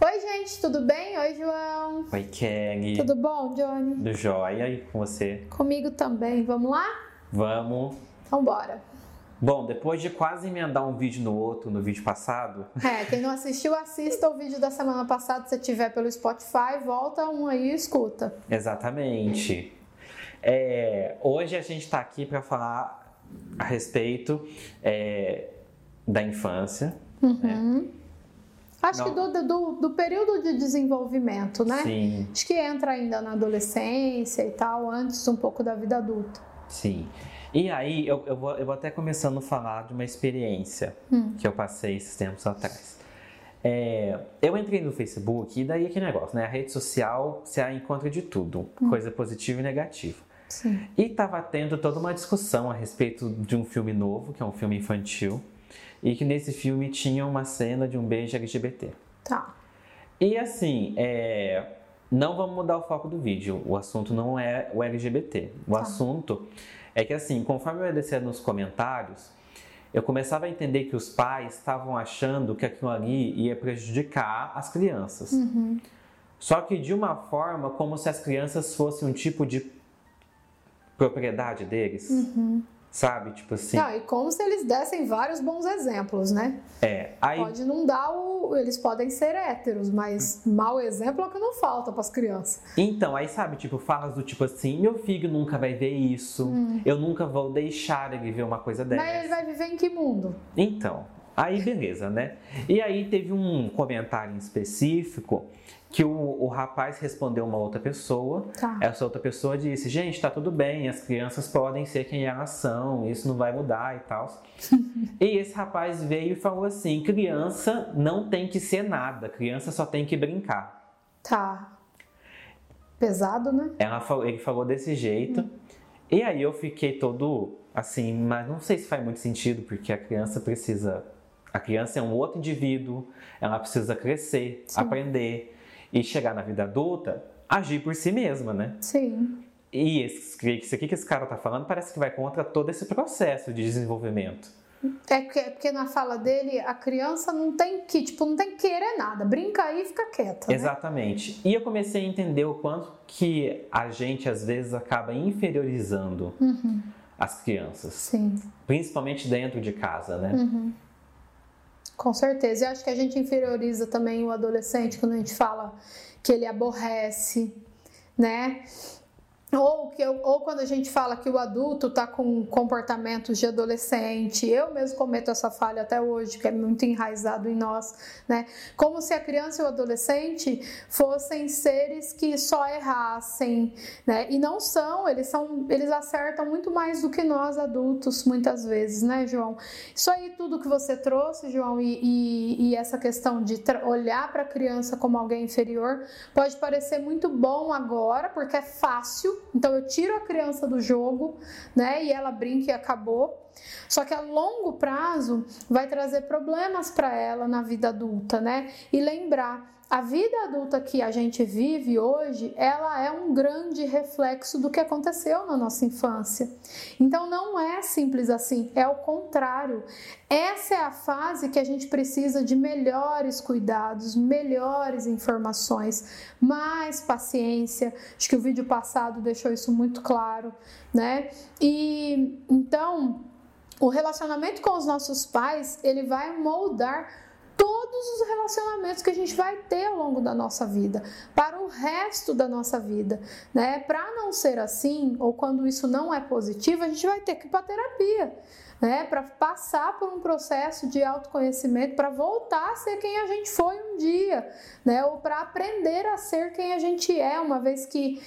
Oi, gente, tudo bem? Oi, João. Oi, Kelly. Tudo bom, Johnny? Do jóia e com você? Comigo também. Vamos lá? Vamos. Então, bora. Bom, depois de quase emendar um vídeo no outro no vídeo passado. É, quem não assistiu, assista o vídeo da semana passada. Se tiver pelo Spotify, volta um aí e escuta. Exatamente. É, hoje a gente está aqui para falar a respeito é, da infância. Uhum. Né? Acho não. que do, do, do, período de desenvolvimento, né? Sim. Acho que entra ainda na adolescência e tal, antes um pouco da vida adulta. Sim. E aí, eu, eu, vou, eu vou até começando a falar de uma experiência hum. que eu passei esses tempos atrás. É, eu entrei no Facebook e daí aquele negócio, né? A rede social se encontra de tudo, hum. coisa positiva e negativa. Sim. E tava tendo toda uma discussão a respeito de um filme novo, que é um filme infantil, e que nesse filme tinha uma cena de um beijo LGBT. Tá. E assim, é, não vamos mudar o foco do vídeo. O assunto não é o LGBT. O tá. assunto é que assim, conforme eu ia descendo nos comentários, eu começava a entender que os pais estavam achando que aquilo ali ia prejudicar as crianças. Uhum. Só que de uma forma como se as crianças fossem um tipo de propriedade deles. Uhum. Sabe? Tipo assim. Não, e como se eles dessem vários bons exemplos, né? É. Aí... Pode não dar o. Eles podem ser héteros, mas mau exemplo é o que não falta para as crianças. Então, aí sabe, tipo, falas do tipo assim: meu filho nunca vai ver isso, hum. eu nunca vou deixar ele ver uma coisa dessa. Mas ele vai viver em que mundo? Então, aí beleza, né? E aí teve um comentário em específico que o, o rapaz respondeu uma outra pessoa. Tá. Essa outra pessoa disse: Gente, tá tudo bem, as crianças podem ser quem elas são, isso não vai mudar e tal. e esse rapaz veio e falou assim: Criança não tem que ser nada, criança só tem que brincar. Tá. Pesado, né? Ela falou, ele falou desse jeito. Hum. E aí eu fiquei todo assim, mas não sei se faz muito sentido, porque a criança precisa. A criança é um outro indivíduo, ela precisa crescer, Sim. aprender e chegar na vida adulta, agir por si mesma, né? Sim. E esse, isso aqui que esse cara tá falando parece que vai contra todo esse processo de desenvolvimento. É porque, é porque, na fala dele, a criança não tem que, tipo, não tem que querer nada. Brinca aí e fica quieta. Né? Exatamente. E eu comecei a entender o quanto que a gente, às vezes, acaba inferiorizando uhum. as crianças. Sim. Principalmente dentro de casa, né? Uhum. Com certeza. E acho que a gente inferioriza também o adolescente quando a gente fala que ele aborrece, né? Ou, que eu, ou quando a gente fala que o adulto está com comportamentos de adolescente, eu mesmo cometo essa falha até hoje, que é muito enraizado em nós, né? Como se a criança e o adolescente fossem seres que só errassem, né? E não são, eles são, eles acertam muito mais do que nós adultos, muitas vezes, né, João? Isso aí, tudo que você trouxe, João, e, e, e essa questão de olhar para a criança como alguém inferior, pode parecer muito bom agora, porque é fácil então eu tiro a criança do jogo, né? E ela brinca e acabou. Só que a longo prazo vai trazer problemas para ela na vida adulta, né? E lembrar a vida adulta que a gente vive hoje, ela é um grande reflexo do que aconteceu na nossa infância. Então não é simples assim, é o contrário. Essa é a fase que a gente precisa de melhores cuidados, melhores informações, mais paciência. Acho que o vídeo passado deixou isso muito claro, né? E então, o relacionamento com os nossos pais, ele vai moldar todos os relacionamentos que a gente vai ter ao longo da nossa vida, para o resto da nossa vida, né? Para não ser assim, ou quando isso não é positivo, a gente vai ter que ir para terapia. Né, para passar por um processo de autoconhecimento, para voltar a ser quem a gente foi um dia, né, ou para aprender a ser quem a gente é, uma vez que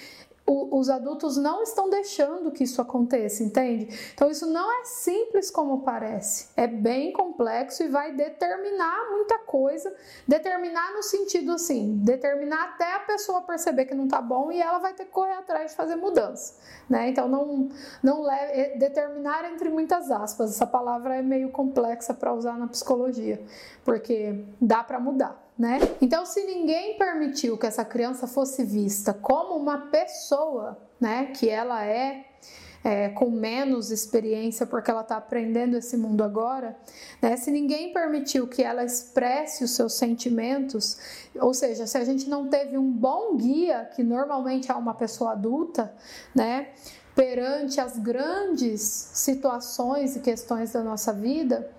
o, os adultos não estão deixando que isso aconteça, entende? Então isso não é simples como parece, é bem complexo e vai determinar muita coisa, determinar no sentido assim, determinar até a pessoa perceber que não tá bom e ela vai ter que correr atrás de fazer mudança, né? Então não não leve, é, determinar entre muitas aspas, essa palavra é meio complexa para usar na psicologia, porque dá para mudar né? Então, se ninguém permitiu que essa criança fosse vista como uma pessoa, né, que ela é, é, com menos experiência, porque ela está aprendendo esse mundo agora, né? Se ninguém permitiu que ela expresse os seus sentimentos, ou seja, se a gente não teve um bom guia, que normalmente é uma pessoa adulta, né? Perante as grandes situações e questões da nossa vida,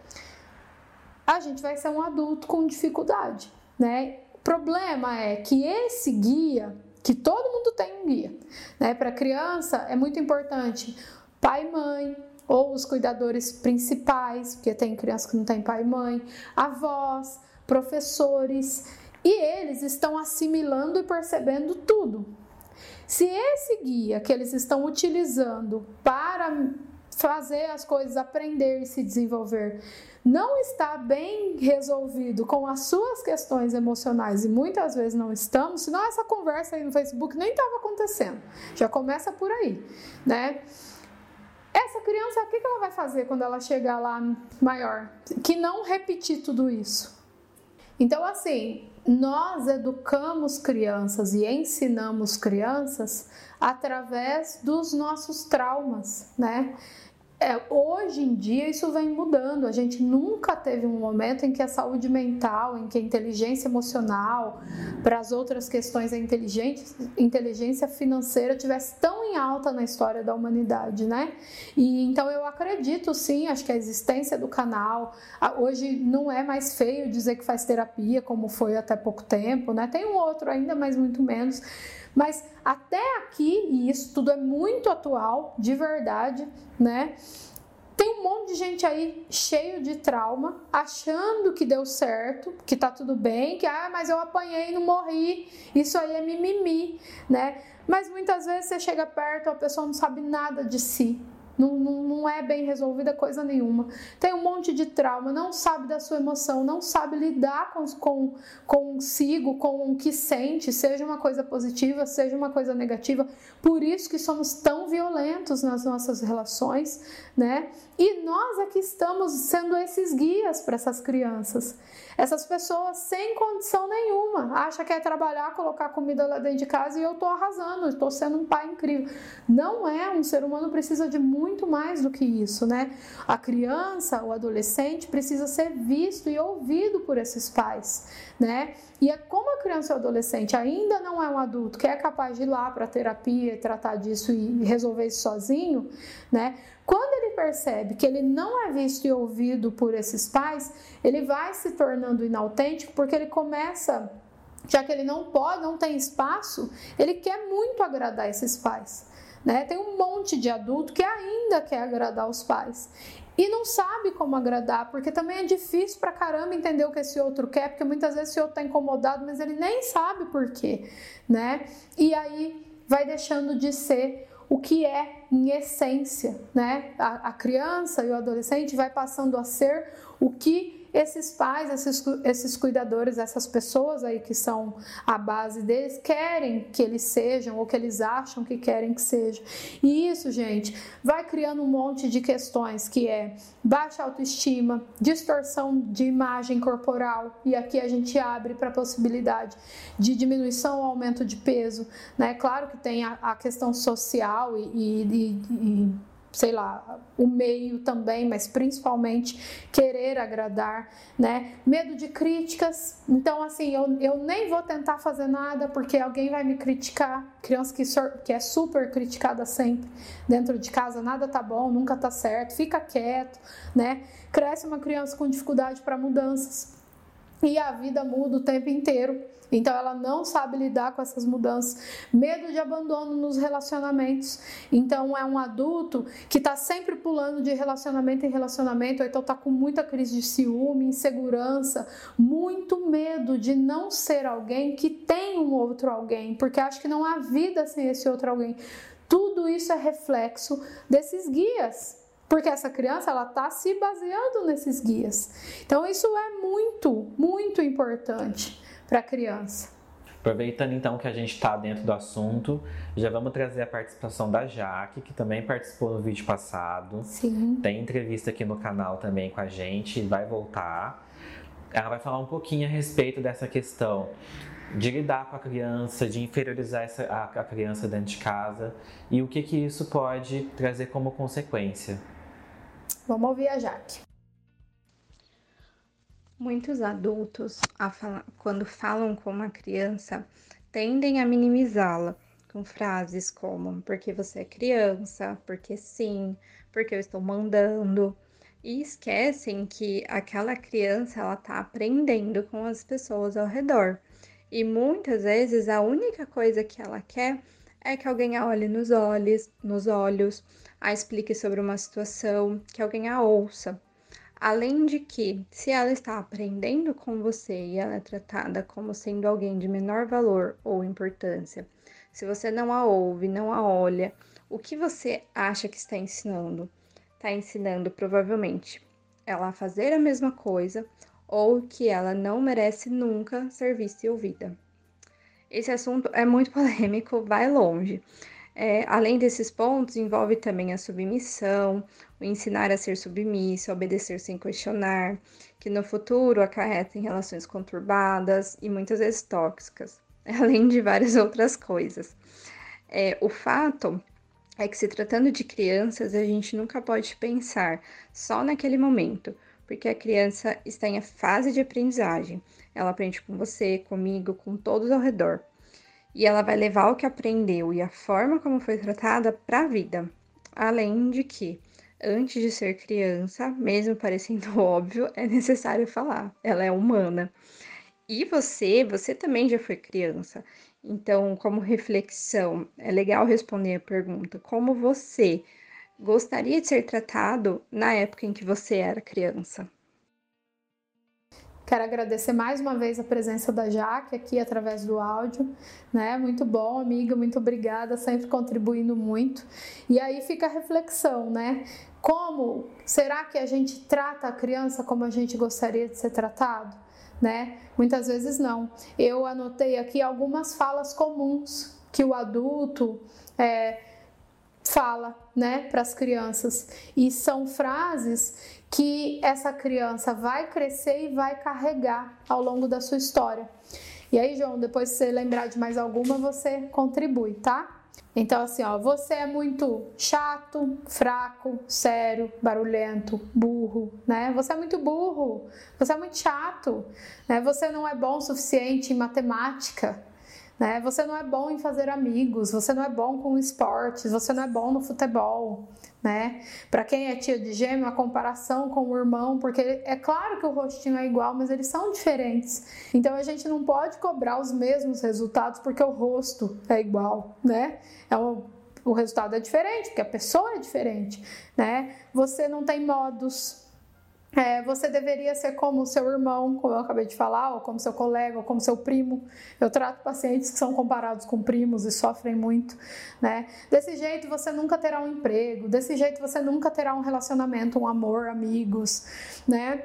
a gente vai ser um adulto com dificuldade, né? O problema é que esse guia que todo mundo tem um guia. Né? Para criança é muito importante pai e mãe, ou os cuidadores principais, porque tem criança que não tem pai e mãe, avós, professores, e eles estão assimilando e percebendo tudo. Se esse guia que eles estão utilizando para fazer as coisas aprender e se desenvolver não está bem resolvido com as suas questões emocionais e muitas vezes não estamos, senão essa conversa aí no Facebook nem estava acontecendo. Já começa por aí, né? Essa criança, o que ela vai fazer quando ela chegar lá maior? Que não repetir tudo isso. Então, assim, nós educamos crianças e ensinamos crianças através dos nossos traumas, né? É, hoje em dia isso vem mudando. A gente nunca teve um momento em que a saúde mental, em que a inteligência emocional, para as outras questões, a inteligência, financeira tivesse tão em alta na história da humanidade, né? E então eu acredito sim, acho que a existência do canal hoje não é mais feio dizer que faz terapia, como foi até pouco tempo, né? Tem um outro ainda, mas muito menos. Mas até aqui, e isso tudo é muito atual, de verdade, né? Tem um monte de gente aí cheio de trauma, achando que deu certo, que tá tudo bem, que ah, mas eu apanhei e não morri. Isso aí é mimimi, né? Mas muitas vezes você chega perto, a pessoa não sabe nada de si, não, não, não, é bem resolvida coisa nenhuma. Tem um monte de trauma, não sabe da sua emoção, não sabe lidar com, com consigo, com o que sente, seja uma coisa positiva, seja uma coisa negativa. Por isso que somos tão violentos nas nossas relações, né? E nós aqui estamos sendo esses guias para essas crianças. Essas pessoas sem condição nenhuma, acha que é trabalhar, colocar comida lá dentro de casa e eu estou arrasando, estou sendo um pai incrível. Não é, um ser humano precisa de muito mais do que isso, né? A criança, o adolescente precisa ser visto e ouvido por esses pais, né? E é como a criança ou adolescente ainda não é um adulto que é capaz de ir lá para terapia, tratar disso e resolver isso sozinho, né? Quando ele percebe que ele não é visto e ouvido por esses pais, ele vai se tornando inautêntico porque ele começa, já que ele não pode, não tem espaço, ele quer muito agradar esses pais. Né? Tem um monte de adulto que ainda quer agradar os pais e não sabe como agradar, porque também é difícil pra caramba entender o que esse outro quer, porque muitas vezes esse outro tá incomodado, mas ele nem sabe por quê, né? E aí vai deixando de ser o que é em essência, né? A, a criança e o adolescente vai passando a ser o que esses pais, esses, esses cuidadores, essas pessoas aí que são a base deles, querem que eles sejam ou que eles acham que querem que sejam. E isso, gente, vai criando um monte de questões que é baixa autoestima, distorção de imagem corporal, e aqui a gente abre para a possibilidade de diminuição ou aumento de peso, né? Claro que tem a, a questão social e, e, e sei lá, o meio também, mas principalmente querer agradar, né? Medo de críticas. Então, assim, eu, eu nem vou tentar fazer nada porque alguém vai me criticar. Criança que, que é super criticada sempre dentro de casa, nada tá bom, nunca tá certo, fica quieto, né? Cresce uma criança com dificuldade para mudanças e a vida muda o tempo inteiro. Então ela não sabe lidar com essas mudanças, medo de abandono nos relacionamentos. Então é um adulto que está sempre pulando de relacionamento em relacionamento, ou então está com muita crise de ciúme, insegurança, muito medo de não ser alguém que tem um outro alguém, porque acha que não há vida sem esse outro alguém. Tudo isso é reflexo desses guias porque essa criança ela está se baseando nesses guias. Então isso é muito, muito importante para a criança. Aproveitando então que a gente está dentro do assunto, já vamos trazer a participação da Jaque, que também participou no vídeo passado. Sim. Tem entrevista aqui no canal também com a gente, vai voltar. Ela vai falar um pouquinho a respeito dessa questão de lidar com a criança, de inferiorizar essa, a, a criança dentro de casa e o que, que isso pode trazer como consequência. Vamos ouvir a Jaque. Muitos adultos, quando falam com uma criança, tendem a minimizá-la com frases como porque você é criança, porque sim, porque eu estou mandando. E esquecem que aquela criança ela está aprendendo com as pessoas ao redor. E muitas vezes a única coisa que ela quer é que alguém a olhe nos olhos, nos olhos, a explique sobre uma situação, que alguém a ouça. Além de que, se ela está aprendendo com você e ela é tratada como sendo alguém de menor valor ou importância, se você não a ouve, não a olha, o que você acha que está ensinando? Está ensinando provavelmente ela a fazer a mesma coisa ou que ela não merece nunca ser vista e ouvida. Esse assunto é muito polêmico, vai longe. É, além desses pontos, envolve também a submissão, o ensinar a ser submisso, obedecer sem questionar, que no futuro acarreta em relações conturbadas e muitas vezes tóxicas, além de várias outras coisas. É, o fato é que, se tratando de crianças, a gente nunca pode pensar só naquele momento, porque a criança está em fase de aprendizagem. Ela aprende com você, comigo, com todos ao redor. E ela vai levar o que aprendeu e a forma como foi tratada para a vida. Além de que, antes de ser criança, mesmo parecendo óbvio, é necessário falar. Ela é humana. E você, você também já foi criança. Então, como reflexão, é legal responder a pergunta: como você gostaria de ser tratado na época em que você era criança? Quero agradecer mais uma vez a presença da Jaque aqui através do áudio, né? Muito bom, amiga, muito obrigada, sempre contribuindo muito. E aí fica a reflexão, né? Como será que a gente trata a criança como a gente gostaria de ser tratado? Né? Muitas vezes não. Eu anotei aqui algumas falas comuns que o adulto é, fala, né, para as crianças. E são frases que essa criança vai crescer e vai carregar ao longo da sua história. E aí, João, depois se você lembrar de mais alguma, você contribui, tá? Então, assim, ó, você é muito chato, fraco, sério, barulhento, burro, né? Você é muito burro, você é muito chato, né? Você não é bom o suficiente em matemática, né? Você não é bom em fazer amigos, você não é bom com esportes, você não é bom no futebol, né? Para quem é tia de gêmeo, a comparação com o irmão, porque é claro que o rostinho é igual, mas eles são diferentes. Então a gente não pode cobrar os mesmos resultados porque o rosto é igual, né? É um, o resultado é diferente, porque a pessoa é diferente, né? Você não tem modos, é, você deveria ser como seu irmão, como eu acabei de falar, ou como seu colega, ou como seu primo. Eu trato pacientes que são comparados com primos e sofrem muito, né? Desse jeito você nunca terá um emprego, desse jeito você nunca terá um relacionamento, um amor, amigos, né?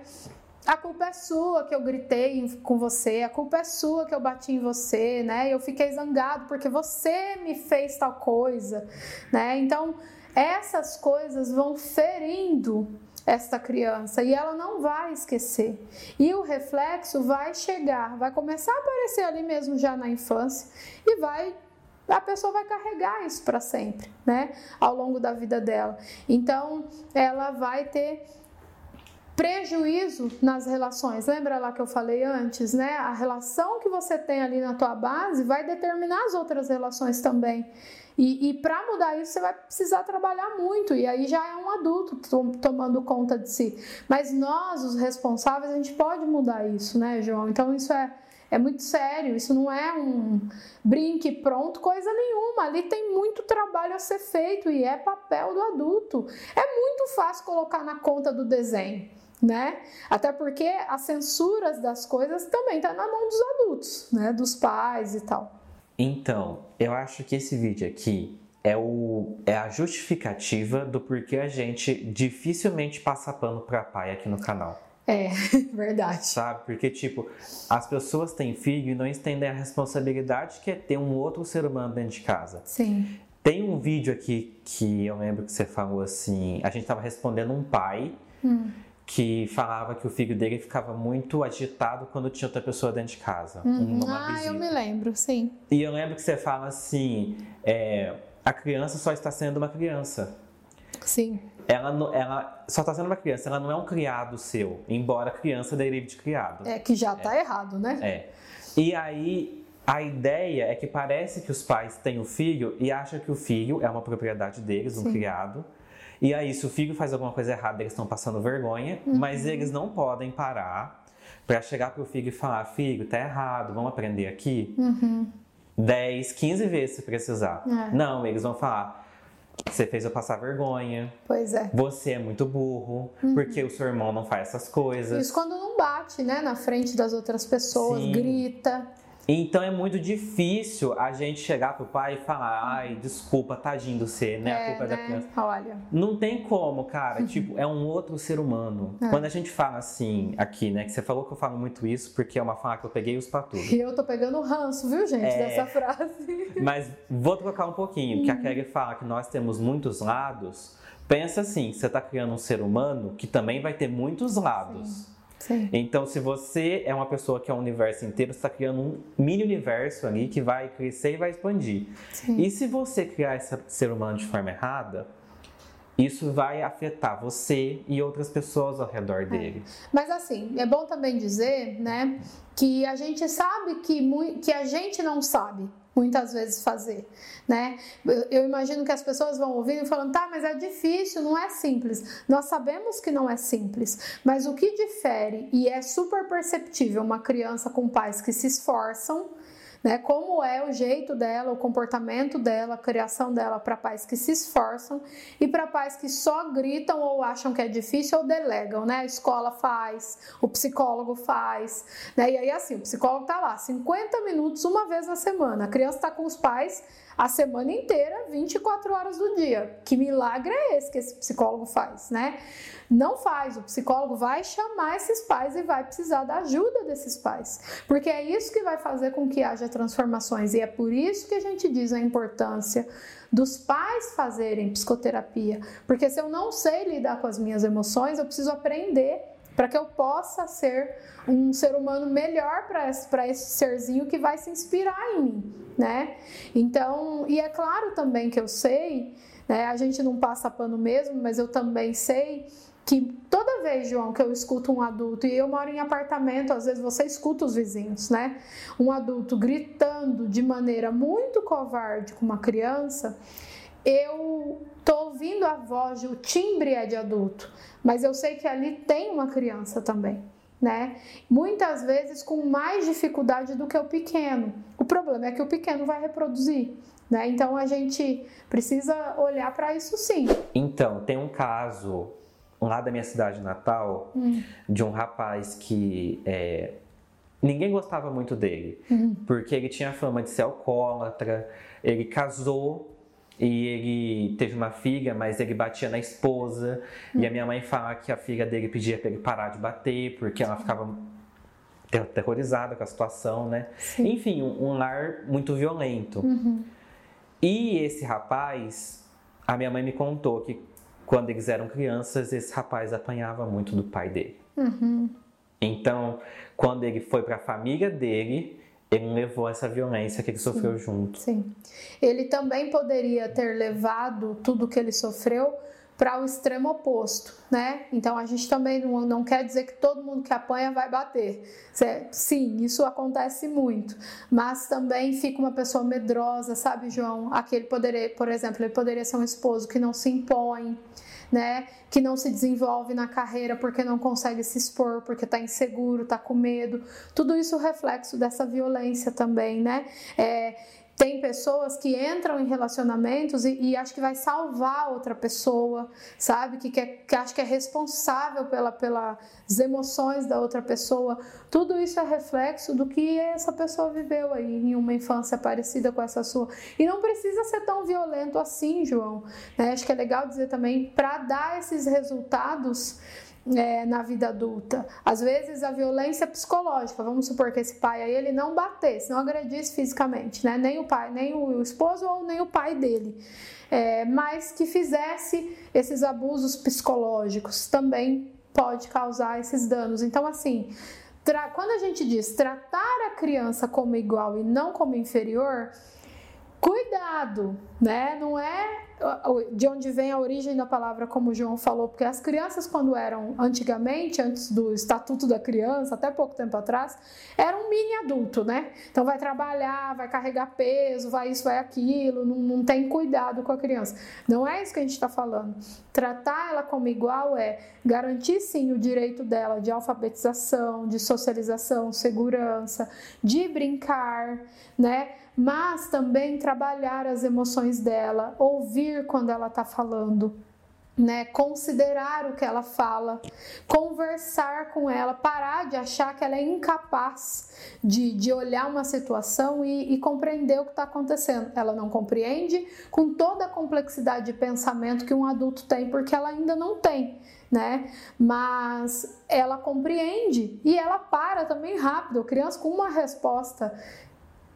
A culpa é sua que eu gritei com você, a culpa é sua que eu bati em você, né? Eu fiquei zangado porque você me fez tal coisa, né? Então, essas coisas vão ferindo esta criança e ela não vai esquecer. E o reflexo vai chegar, vai começar a aparecer ali mesmo já na infância e vai a pessoa vai carregar isso para sempre, né? Ao longo da vida dela. Então, ela vai ter prejuízo nas relações. Lembra lá que eu falei antes, né? A relação que você tem ali na tua base vai determinar as outras relações também. E, e para mudar isso, você vai precisar trabalhar muito, e aí já é um adulto tomando conta de si. Mas nós, os responsáveis, a gente pode mudar isso, né, João? Então isso é, é muito sério, isso não é um brinque pronto, coisa nenhuma. Ali tem muito trabalho a ser feito e é papel do adulto. É muito fácil colocar na conta do desenho né? Até porque as censuras das coisas também tá na mão dos adultos, né? Dos pais e tal. Então, eu acho que esse vídeo aqui é, o, é a justificativa do porquê a gente dificilmente passa pano pra pai aqui no canal. É, verdade. Sabe? Porque, tipo, as pessoas têm filho e não entendem a responsabilidade que é ter um outro ser humano dentro de casa. Sim. Tem um vídeo aqui que eu lembro que você falou assim: a gente tava respondendo um pai. Hum que falava que o filho dele ficava muito agitado quando tinha outra pessoa dentro de casa. Uhum. Ah, visita. eu me lembro, sim. E eu lembro que você fala assim: é, a criança só está sendo uma criança. Sim. Ela, ela só está sendo uma criança, ela não é um criado seu, embora a criança derive de criado. É que já está é. errado, né? É. E aí a ideia é que parece que os pais têm o filho e acham que o filho é uma propriedade deles, um Sim. criado. E aí, se o filho faz alguma coisa errada, eles estão passando vergonha, uhum. mas eles não podem parar para chegar pro filho e falar: filho, tá errado, vamos aprender aqui. Uhum. 10, 15 vezes se precisar. É. Não, eles vão falar. Você fez eu passar vergonha. Pois é. Você é muito burro, uhum. porque o seu irmão não faz essas coisas. Isso quando não bate, né? Na frente das outras pessoas, Sim. grita. Então é muito difícil a gente chegar pro pai e falar, ai, desculpa, tadinho do ser, né? É, a culpa é né? da criança. Olha. Não tem como, cara. tipo, é um outro ser humano. É. Quando a gente fala assim, aqui, né? Que você falou que eu falo muito isso porque é uma fala que eu peguei os patudos. E eu tô pegando ranço, viu, gente, é... dessa frase. Mas vou trocar um pouquinho, porque a Kelly fala que nós temos muitos lados. Pensa assim, você tá criando um ser humano que também vai ter muitos lados. Sim. Sim. Então, se você é uma pessoa que é o universo inteiro, você está criando um mini universo ali que vai crescer e vai expandir. Sim. E se você criar esse ser humano de forma errada, isso vai afetar você e outras pessoas ao redor é. dele. Mas assim, é bom também dizer, né, que a gente sabe que, que a gente não sabe muitas vezes fazer, né? Eu imagino que as pessoas vão ouvindo e falando, tá, mas é difícil, não é simples. Nós sabemos que não é simples, mas o que difere e é super perceptível uma criança com pais que se esforçam né? Como é o jeito dela, o comportamento dela, a criação dela para pais que se esforçam e para pais que só gritam ou acham que é difícil ou delegam, né? A escola faz, o psicólogo faz, né? E aí assim, o psicólogo tá lá 50 minutos uma vez na semana. A criança está com os pais a semana inteira, 24 horas do dia. Que milagre é esse que esse psicólogo faz, né? Não faz, o psicólogo vai chamar esses pais e vai precisar da ajuda desses pais, porque é isso que vai fazer com que haja transformações e é por isso que a gente diz a importância dos pais fazerem psicoterapia, porque se eu não sei lidar com as minhas emoções, eu preciso aprender para que eu possa ser um ser humano melhor para esse, serzinho que vai se inspirar em mim, né? Então, e é claro também que eu sei, né? A gente não passa pano mesmo, mas eu também sei que toda vez, João, que eu escuto um adulto, e eu moro em apartamento, às vezes você escuta os vizinhos, né? Um adulto gritando de maneira muito covarde com uma criança, eu tô ouvindo a voz, o timbre é de adulto, mas eu sei que ali tem uma criança também. Né? Muitas vezes com mais dificuldade do que o pequeno. O problema é que o pequeno vai reproduzir. Né? Então a gente precisa olhar para isso sim. Então, tem um caso lá da minha cidade natal hum. de um rapaz que é, ninguém gostava muito dele, hum. porque ele tinha fama de ser alcoólatra, ele casou e ele teve uma filha, mas ele batia na esposa. Hum. E a minha mãe fala que a filha dele pedia para ele parar de bater, porque ela ficava aterrorizada com a situação, né? Sim. Enfim, um, um, lar muito violento. Uhum. E esse rapaz, a minha mãe me contou que quando eles eram crianças, esse rapaz apanhava muito do pai dele. Uhum. Então, quando ele foi para a família dele, ele levou essa violência que ele sofreu sim, junto. Sim. Ele também poderia ter levado tudo que ele sofreu para o extremo oposto, né? Então a gente também não, não quer dizer que todo mundo que apanha vai bater. Sim, isso acontece muito, mas também fica uma pessoa medrosa, sabe, João? Aquele poderia, por exemplo, ele poderia ser um esposo que não se impõe, né? Que não se desenvolve na carreira porque não consegue se expor, porque está inseguro, está com medo. Tudo isso reflexo dessa violência também, né? É, tem pessoas que entram em relacionamentos e, e acho que vai salvar outra pessoa, sabe? Que, quer, que acha que é responsável pela, pelas emoções da outra pessoa. Tudo isso é reflexo do que essa pessoa viveu aí em uma infância parecida com essa sua. E não precisa ser tão violento assim, João. Né? Acho que é legal dizer também, para dar esses resultados é, na vida adulta. Às vezes a violência psicológica, vamos supor que esse pai aí ele não batesse, não agredisse fisicamente, né? Nem o pai, nem o esposo ou nem o pai dele. É, mas que fizesse esses abusos psicológicos também pode causar esses danos. Então, assim, quando a gente diz tratar a criança como igual e não como inferior, cuidado, né? Não é de onde vem a origem da palavra, como o João falou, porque as crianças, quando eram antigamente, antes do Estatuto da Criança, até pouco tempo atrás, eram um mini adulto, né? Então vai trabalhar, vai carregar peso, vai isso, vai aquilo, não, não tem cuidado com a criança. Não é isso que a gente está falando. Tratar ela como igual é garantir sim o direito dela de alfabetização, de socialização, segurança, de brincar, né? Mas também trabalhar as emoções dela, ouvir quando ela está falando, né, considerar o que ela fala, conversar com ela, parar de achar que ela é incapaz de, de olhar uma situação e, e compreender o que está acontecendo. Ela não compreende com toda a complexidade de pensamento que um adulto tem, porque ela ainda não tem. Né? Mas ela compreende e ela para também rápido. A criança com uma resposta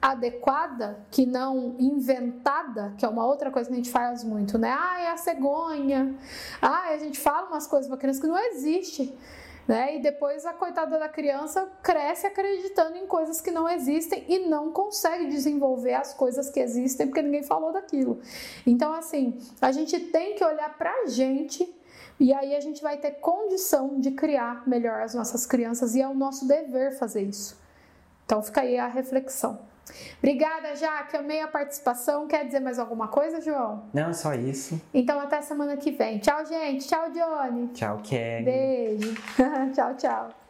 adequada, que não inventada, que é uma outra coisa que a gente faz muito, né? Ah, é a cegonha. Ah, a gente fala umas coisas para criança que não existe. Né? E depois a coitada da criança cresce acreditando em coisas que não existem e não consegue desenvolver as coisas que existem porque ninguém falou daquilo. Então, assim, a gente tem que olhar para a gente e aí a gente vai ter condição de criar melhor as nossas crianças e é o nosso dever fazer isso. Então, fica aí a reflexão. Obrigada, Jaque. Amei a participação. Quer dizer mais alguma coisa, João? Não, só isso. Então, até semana que vem. Tchau, gente. Tchau, Johnny. Tchau, Kelly. Beijo. tchau, tchau.